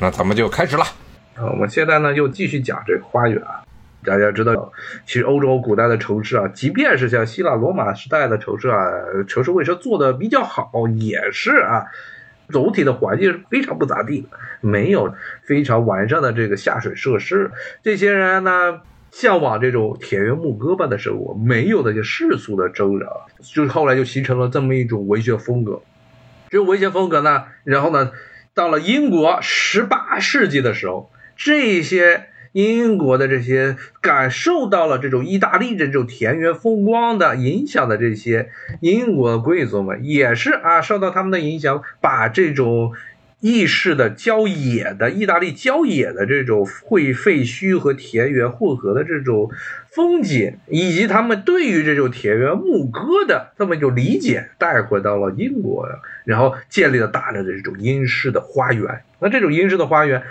那咱们就开始了。啊，我们现在呢又继续讲这个花园。大家知道，其实欧洲古代的城市啊，即便是像希腊罗马时代的城市啊，城市卫生做的比较好，也是啊，总体的环境是非常不咋地，没有非常完善的这个下水设施。这些人呢，向往这种田园牧歌般的生活，没有那些世俗的争扰，就是后来就形成了这么一种文学风格。这种文学风格呢，然后呢，到了英国十八世纪的时候，这些。英国的这些感受到了这种意大利这种田园风光的影响的这些英国贵族们，也是啊受到他们的影响，把这种意式的郊野的意大利郊野的这种会废墟和田园混合的这种风景，以及他们对于这种田园牧歌的这么一种理解带回到了英国，然后建立了大量的这种英式的花园。那这种英式的花园。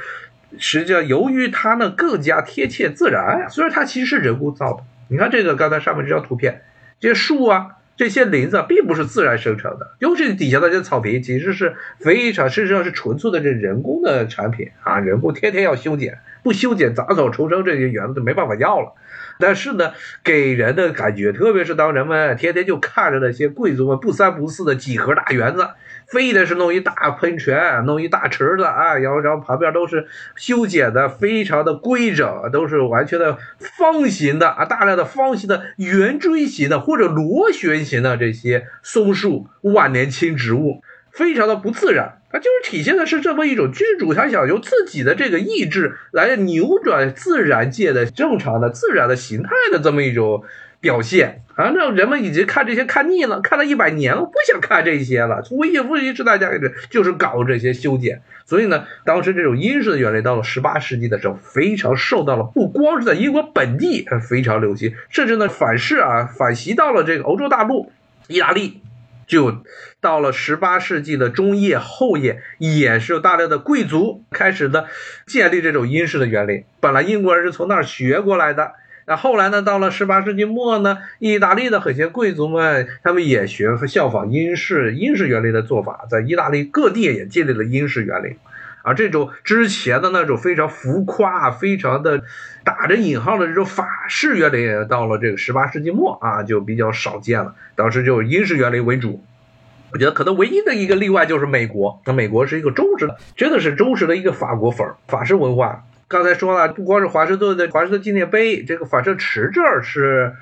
实际上，由于它呢更加贴切自然，虽然它其实是人工造的。你看这个刚才上面这张图片，这些树啊，这些林子并不是自然生成的，尤其底下的这草坪，其实是非常，事实上是纯粹的这人工的产品啊，人工天天要修剪，不修剪杂草丛生，这些园子就没办法要了。但是呢，给人的感觉，特别是当人们天天就看着那些贵族们不三不四的几何大园子。非得是弄一大喷泉，弄一大池子啊，然后然后旁边都是修剪的非常的规整，都是完全的方形的啊，大量的方形的圆锥形的或者螺旋形的这些松树、万年青植物，非常的不自然。它就是体现的是这么一种君主，他想用自己的这个意志来扭转自然界的正常的自然的形态的这么一种。表现啊，那人们已经看这些看腻了，看了一百年了，不想看这些了。从文艺复兴时代开始，就是搞这些修剪。所以呢，当时这种英式的园林到了十八世纪的时候，非常受到了不光是在英国本地非常流行，甚至呢反噬啊，反袭到了这个欧洲大陆，意大利就到了十八世纪的中叶后叶，也是有大量的贵族开始的建立这种英式的园林。本来英国人是从那儿学过来的。那后来呢？到了十八世纪末呢，意大利的很些贵族们，他们也学效仿英式英式园林的做法，在意大利各地也建立了英式园林。而这种之前的那种非常浮夸、非常的打着引号的这种法式园林，到了这个十八世纪末啊，就比较少见了。当时就英式园林为主。我觉得可能唯一的一个例外就是美国。那美国是一个忠实的，真的是忠实的一个法国粉，法式文化。刚才说了，不光是华盛顿的华盛顿纪念碑，这个法盛池这儿是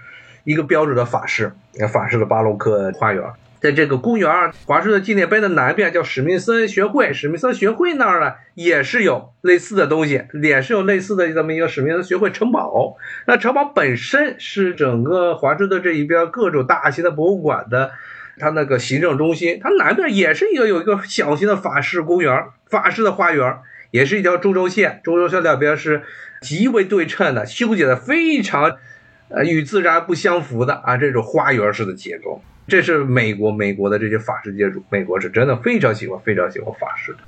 一个标准的法式，法式的巴洛克花园。在这个公园华盛顿纪念碑的南边叫史密森学会，史密森学会那儿呢也是有类似的东西，也是有类似的这么一个史密森学会城堡。那城堡本身是整个华盛顿这一边各种大型的博物馆的它那个行政中心，它南边也是一个有一个小型的法式公园，法式的花园。也是一条中轴线，中轴线两边是极为对称的，修剪的非常，呃，与自然不相符的啊，这种花园式的结构，这是美国美国的这些法式建筑，美国是真的非常喜欢非常喜欢法式的。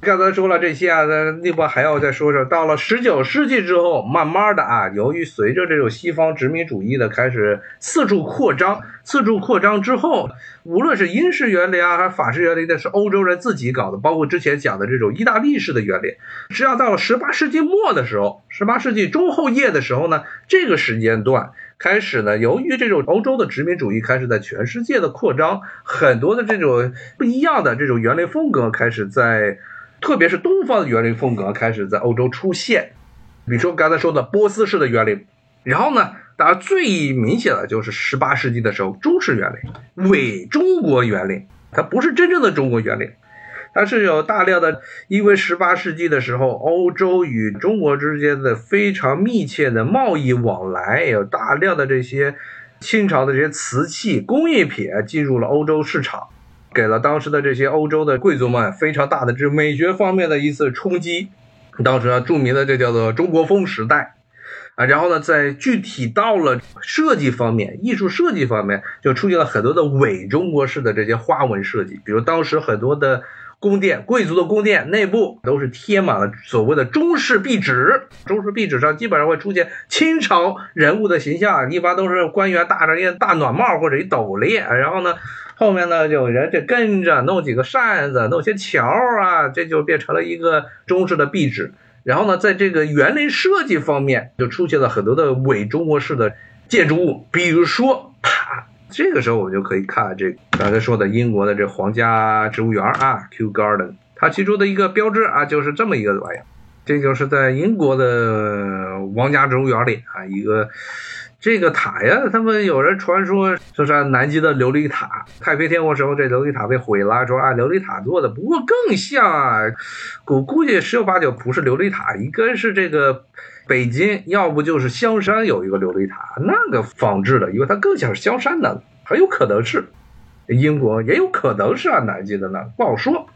刚才说了这些啊，那另外还要再说说，到了十九世纪之后，慢慢的啊，由于随着这种西方殖民主义的开始四处扩张，四处扩张之后，无论是英式园林啊，还是法式园林，那是欧洲人自己搞的，包括之前讲的这种意大利式的园林。实际上到了十八世纪末的时候，十八世纪中后叶的时候呢，这个时间段开始呢，由于这种欧洲的殖民主义开始在全世界的扩张，很多的这种不一样的这种园林风格开始在。特别是东方的园林风格开始在欧洲出现，比如说刚才说的波斯式的园林，然后呢，当然最明显的就是十八世纪的时候中式园林、伪中国园林，它不是真正的中国园林，它是有大量的，因为十八世纪的时候欧洲与中国之间的非常密切的贸易往来，有大量的这些清朝的这些瓷器工艺品进入了欧洲市场。给了当时的这些欧洲的贵族们非常大的这美学方面的一次冲击，当时啊著名的这叫做中国风时代，啊，然后呢，在具体到了设计方面、艺术设计方面，就出现了很多的伪中国式的这些花纹设计，比如当时很多的宫殿，贵族的宫殿内部都是贴满了所谓的中式壁纸，中式壁纸上基本上会出现清朝人物的形象，一般都是官员戴着一大暖帽或者一斗笠，然后呢，后面呢有人就跟着弄几个扇子，弄些桥啊，这就变成了一个中式的壁纸。然后呢，在这个园林设计方面，就出现了很多的伪中国式的建筑物，比如说。这个时候我们就可以看这刚才说的英国的这皇家植物园啊，Kew Garden，它其中的一个标志啊，就是这么一个玩意儿。这就是在英国的皇家植物园里啊，一个这个塔呀，他们有人传说就是南极的琉璃塔。太平天国时候这琉璃塔被毁了，说按琉璃塔做的，不过更像啊，估估计十有八九不是琉璃塔，应该是这个。北京要不就是香山有一个琉璃塔，那个仿制的，因为它更像是香山的，很有可能是英国，也有可能是按南极的呢，不好说。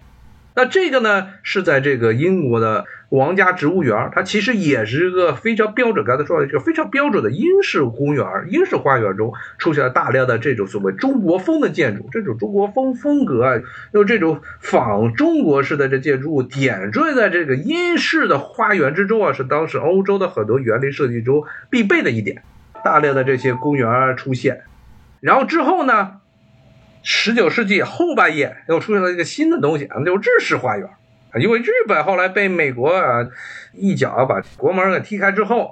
那这个呢，是在这个英国的王家植物园，它其实也是一个非常标准，刚才说的一个非常标准的英式公园、英式花园中出现了大量的这种所谓中国风的建筑，这种中国风风格啊，用这种仿中国式的这建筑物点缀在这个英式的花园之中啊，是当时欧洲的很多园林设计中必备的一点。大量的这些公园出现，然后之后呢？十九世纪后半叶又出现了一个新的东西，那就是日式花园。因为日本后来被美国啊一脚把国门给踢开之后，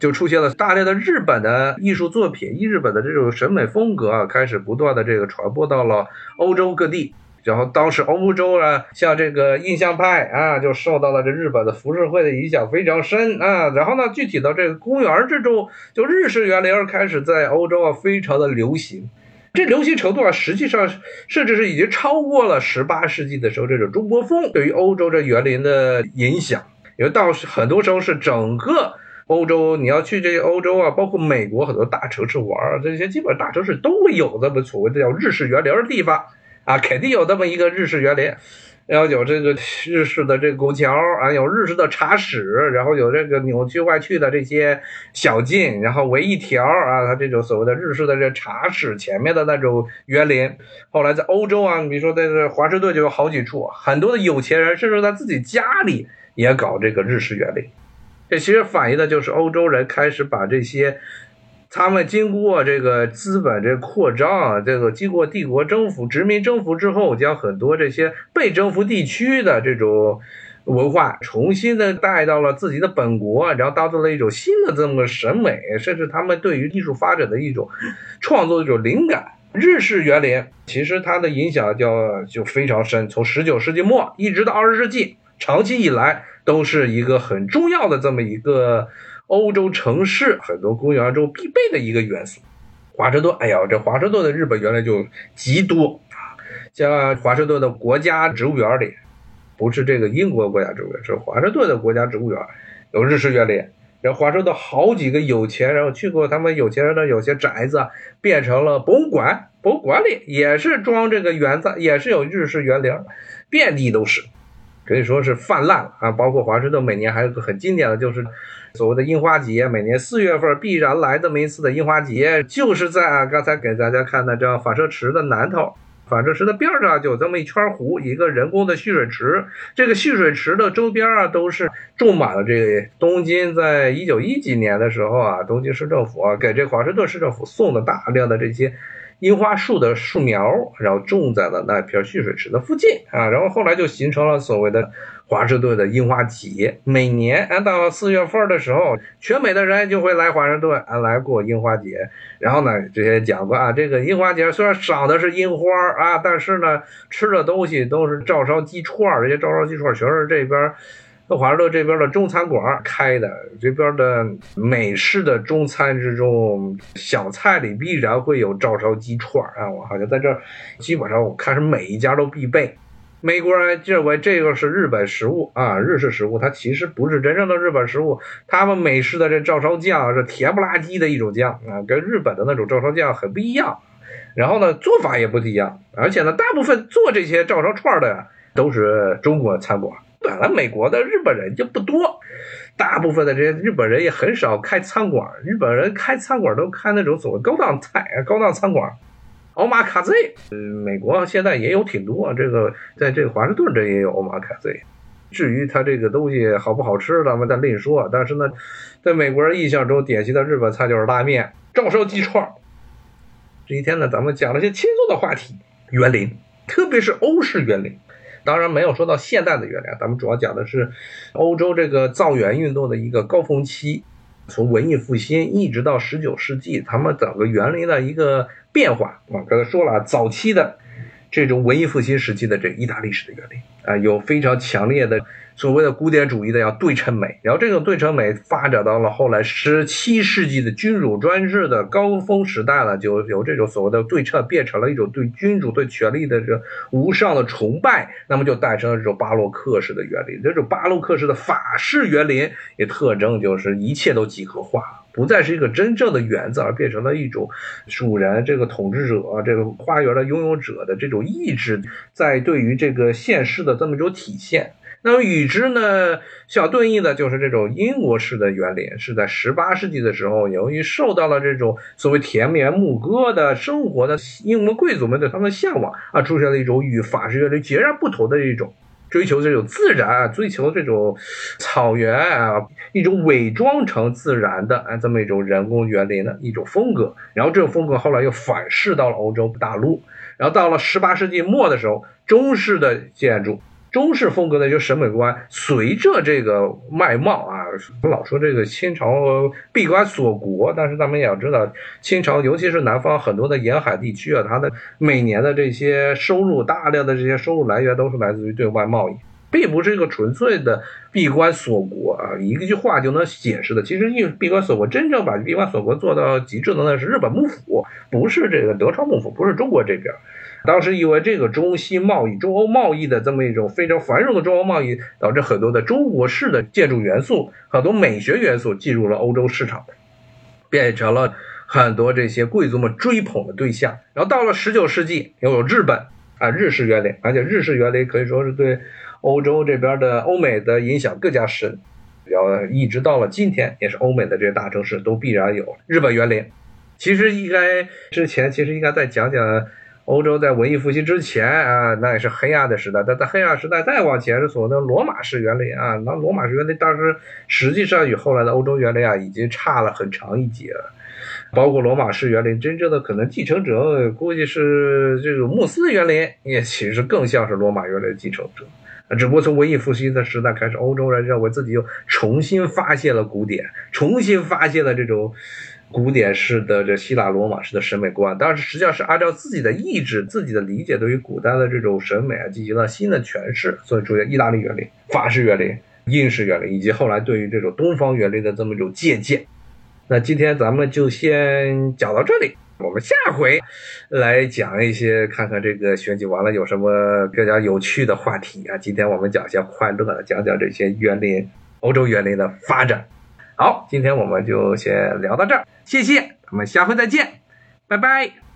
就出现了大量的日本的艺术作品，日本的这种审美风格啊，开始不断的这个传播到了欧洲各地。然后当时欧洲啊，像这个印象派啊，就受到了这日本的浮世绘的影响非常深啊。然后呢，具体到这个公园之中，就日式园林开始在欧洲啊非常的流行。这流行程度啊，实际上甚至是已经超过了十八世纪的时候这种中国风对于欧洲这园林的影响。因为到很多时候是整个欧洲，你要去这些欧洲啊，包括美国很多大城市玩儿，这些基本大城市都会有这么所谓的叫日式园林的地方啊，肯定有这么一个日式园林。要有这个日式的这个拱桥啊，有日式的茶室，然后有这个扭曲歪曲的这些小径，然后围一条啊，它这种所谓的日式的这茶室前面的那种园林。后来在欧洲啊，比如说在这华盛顿就有好几处，很多的有钱人甚至在自己家里也搞这个日式园林。这其实反映的就是欧洲人开始把这些。他们经过这个资本这扩张，这个经过帝国征服、殖民征服之后，将很多这些被征服地区的这种文化重新的带到了自己的本国，然后当做了一种新的这么审美，甚至他们对于艺术发展的一种创作的一种灵感。日式园林其实它的影响就就非常深，从十九世纪末一直到二十世纪，长期以来都是一个很重要的这么一个。欧洲城市很多公园中必备的一个元素，华盛顿，哎呀，这华盛顿的日本原来就极多啊，像华盛顿的国家植物园里，不是这个英国国家植物园，是华盛顿的国家植物园，有日式园林。这华盛顿好几个有钱人去过，他们有钱人的有些宅子变成了博物馆，博物馆里也是装这个园子，也是有日式园林，遍地都是，可以说是泛滥啊。包括华盛顿每年还有个很经典的就是。所谓的樱花节，每年四月份必然来这么一次的樱花节，就是在啊刚才给大家看的这样反射池的南头，反射池的边上就有这么一圈湖，一个人工的蓄水池。这个蓄水池的周边啊，都是种满了这个东京在一九一几年的时候啊，东京市政府啊给这华盛顿市政府送的大量的这些樱花树的树苗，然后种在了那片蓄水池的附近啊，然后后来就形成了所谓的。华盛顿的樱花节，每年啊到了四月份的时候，全美的人就会来华盛顿啊来过樱花节。然后呢，这些讲过啊，这个樱花节虽然赏的是樱花啊，但是呢，吃的东西都是照烧鸡串这些照烧鸡串全是这边华盛顿这边的中餐馆开的。这边的美式的中餐之中，小菜里必然会有照烧鸡串啊。我好像在这儿，基本上我看是每一家都必备。美国人认为这个是日本食物啊，日式食物，它其实不是真正的日本食物。他们美式的这照烧酱是甜不拉几的一种酱啊，跟日本的那种照烧酱很不一样。然后呢，做法也不一样，而且呢，大部分做这些照烧串的，都是中国餐馆。本来美国的日本人就不多，大部分的这些日本人也很少开餐馆。日本人开餐馆都开那种所谓高档菜、高档餐馆。奥马卡 Z，嗯，美国现在也有挺多，这个在这个华盛顿这也有奥马卡 Z。至于它这个东西好不好吃，咱们再另说。但是呢，在美国人印象中，典型的日本菜就是拉面、照烧鸡串。这一天呢，咱们讲了些轻松的话题，园林，特别是欧式园林。当然没有说到现代的园林，咱们主要讲的是欧洲这个造园运动的一个高峰期，从文艺复兴一直到十九世纪，他们整个园林的一个变化。我刚才说了，早期的这种文艺复兴时期的这意大利式的园林啊，有非常强烈的。所谓的古典主义的要对称美，然后这种对称美发展到了后来十七世纪的君主专制的高峰时代了，就有这种所谓的对称，变成了一种对君主、对权力的这无上的崇拜，那么就诞生了这种巴洛克式的园林。这种巴洛克式的法式园林，也特征就是一切都几何化，不再是一个真正的园子，而变成了一种主人、这个统治者、这个花园的拥有者的这种意志，在对于这个现实的这么一种体现。那么与之呢相对应的就是这种英国式的园林，是在十八世纪的时候，由于受到了这种所谓田园牧歌的生活的英国贵族们对他们的向往啊，出现了一种与法式园林截然不同的一种追求这种自然，追求这种草原啊，一种伪装成自然的啊这么一种人工园林的一种风格。然后这种风格后来又反噬到了欧洲大陆，然后到了十八世纪末的时候，中式的建筑。中式风格的一个审美观，随着这个外贸啊，我老说这个清朝闭关锁国，但是咱们也要知道，清朝尤其是南方很多的沿海地区啊，它的每年的这些收入，大量的这些收入来源都是来自于对外贸易，并不是一个纯粹的闭关锁国啊，一句话就能解释的。其实，一闭关锁国，真正把闭关锁国做到极致的那是日本幕府，不是这个德川幕府，不是中国这边。当时因为这个中西贸易、中欧贸易的这么一种非常繁荣的中欧贸易，导致很多的中国式的建筑元素、很多美学元素进入了欧洲市场，变成了很多这些贵族们追捧的对象。然后到了十九世纪，又有日本啊，日式园林，而且日式园林可以说是对欧洲这边的欧美的影响更加深。然后一直到了今天，也是欧美的这些大城市都必然有日本园林。其实应该之前其实应该再讲讲。欧洲在文艺复兴之前啊，那也是黑暗的时代。但在黑暗时代再往前是所谓的罗马式园林啊。那罗马式园林当时实际上与后来的欧洲园林啊，已经差了很长一截了。包括罗马式园林真正的可能继承者，估计是这种穆斯园林，也其实更像是罗马园林的继承者。只不过从文艺复兴的时代开始，欧洲人认为自己又重新发现了古典，重新发现了这种。古典式的这希腊罗马式的审美观，当然实际上是按照自己的意志、自己的理解，对于古代的这种审美啊，进行了新的诠释。所以出现意大利园林、法式园林、英式园林，以及后来对于这种东方园林的这么一种借鉴。那今天咱们就先讲到这里，我们下回来讲一些，看看这个选举完了有什么更加有趣的话题啊。今天我们讲一些欢乐的，讲讲这些园林、欧洲园林的发展。好，今天我们就先聊到这儿，谢谢，我们下回再见，拜拜。